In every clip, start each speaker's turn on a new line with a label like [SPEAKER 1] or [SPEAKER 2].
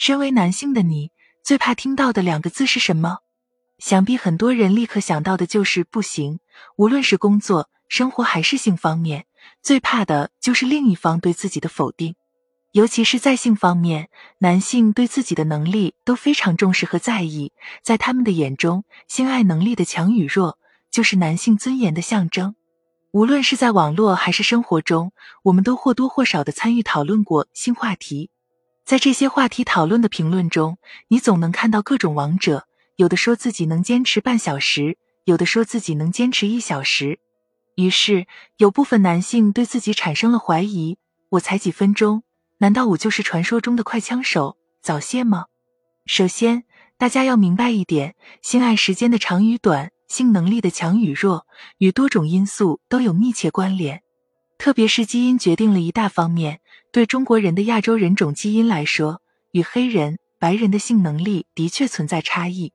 [SPEAKER 1] 身为男性的你，最怕听到的两个字是什么？想必很多人立刻想到的就是不行。无论是工作、生活还是性方面，最怕的就是另一方对自己的否定。尤其是在性方面，男性对自己的能力都非常重视和在意，在他们的眼中，性爱能力的强与弱就是男性尊严的象征。无论是在网络还是生活中，我们都或多或少的参与讨论过性话题。在这些话题讨论的评论中，你总能看到各种王者，有的说自己能坚持半小时，有的说自己能坚持一小时。于是，有部分男性对自己产生了怀疑：我才几分钟。难道我就是传说中的快枪手早泄吗？首先，大家要明白一点，性爱时间的长与短、性能力的强与弱，与多种因素都有密切关联。特别是基因决定了一大方面。对中国人的亚洲人种基因来说，与黑人、白人的性能力的确存在差异。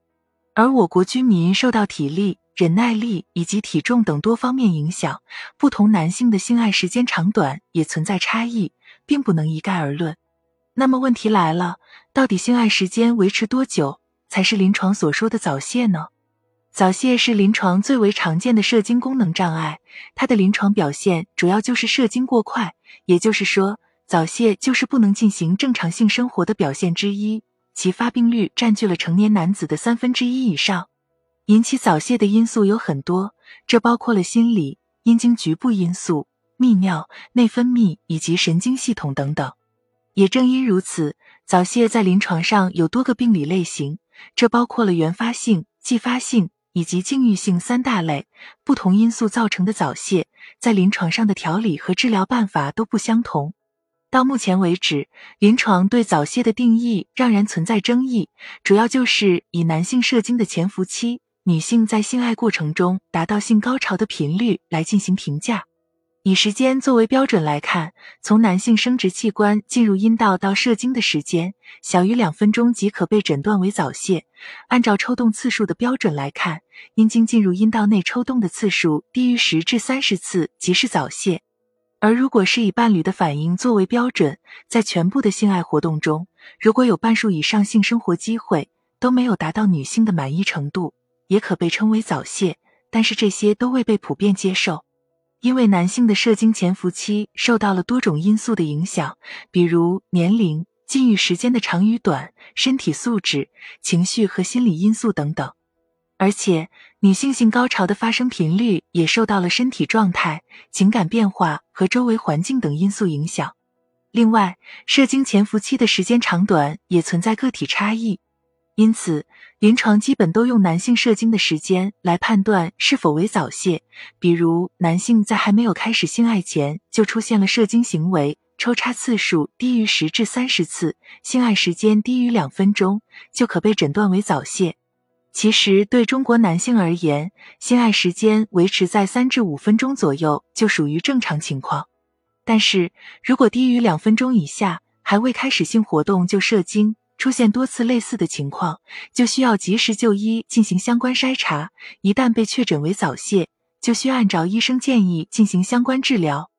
[SPEAKER 1] 而我国居民受到体力、忍耐力以及体重等多方面影响，不同男性的性爱时间长短也存在差异。并不能一概而论。那么问题来了，到底性爱时间维持多久才是临床所说的早泄呢？早泄是临床最为常见的射精功能障碍，它的临床表现主要就是射精过快，也就是说，早泄就是不能进行正常性生活的表现之一。其发病率占据了成年男子的三分之一以上。引起早泄的因素有很多，这包括了心理、阴茎局部因素。泌尿、内分泌以及神经系统等等。也正因如此，早泄在临床上有多个病理类型，这包括了原发性、继发性以及境遇性三大类。不同因素造成的早泄，在临床上的调理和治疗办法都不相同。到目前为止，临床对早泄的定义仍然存在争议，主要就是以男性射精的潜伏期、女性在性爱过程中达到性高潮的频率来进行评价。以时间作为标准来看，从男性生殖器官进入阴道到射精的时间小于两分钟即可被诊断为早泄。按照抽动次数的标准来看，阴茎进入阴道内抽动的次数低于十至三十次即是早泄。而如果是以伴侣的反应作为标准，在全部的性爱活动中，如果有半数以上性生活机会都没有达到女性的满意程度，也可被称为早泄。但是这些都未被普遍接受。因为男性的射精潜伏期受到了多种因素的影响，比如年龄、禁欲时间的长与短、身体素质、情绪和心理因素等等。而且，女性性高潮的发生频率也受到了身体状态、情感变化和周围环境等因素影响。另外，射精潜伏期的时间长短也存在个体差异。因此，临床基本都用男性射精的时间来判断是否为早泄。比如，男性在还没有开始性爱前就出现了射精行为，抽插次数低于十至三十次，性爱时间低于两分钟，就可被诊断为早泄。其实，对中国男性而言，性爱时间维持在三至五分钟左右就属于正常情况。但是如果低于两分钟以下，还未开始性活动就射精。出现多次类似的情况，就需要及时就医进行相关筛查。一旦被确诊为早泄，就需按照医生建议进行相关治疗。